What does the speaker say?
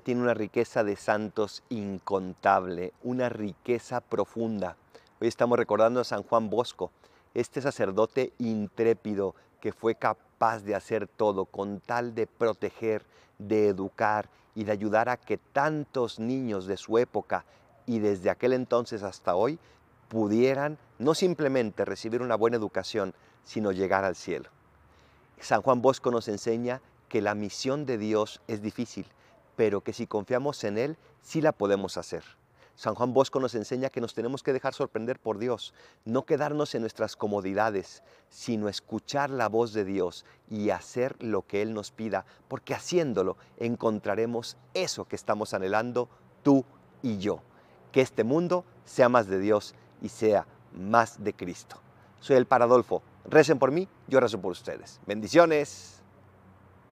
tiene una riqueza de santos incontable, una riqueza profunda. Hoy estamos recordando a San Juan Bosco, este sacerdote intrépido que fue capaz de hacer todo con tal de proteger, de educar y de ayudar a que tantos niños de su época y desde aquel entonces hasta hoy pudieran no simplemente recibir una buena educación, sino llegar al cielo. San Juan Bosco nos enseña que la misión de Dios es difícil, pero que si confiamos en Él, sí la podemos hacer. San Juan Bosco nos enseña que nos tenemos que dejar sorprender por Dios, no quedarnos en nuestras comodidades, sino escuchar la voz de Dios y hacer lo que Él nos pida, porque haciéndolo encontraremos eso que estamos anhelando tú y yo, que este mundo sea más de Dios y sea más de Cristo. Soy el Paradolfo. Recen por mí, yo rezo por ustedes. Bendiciones.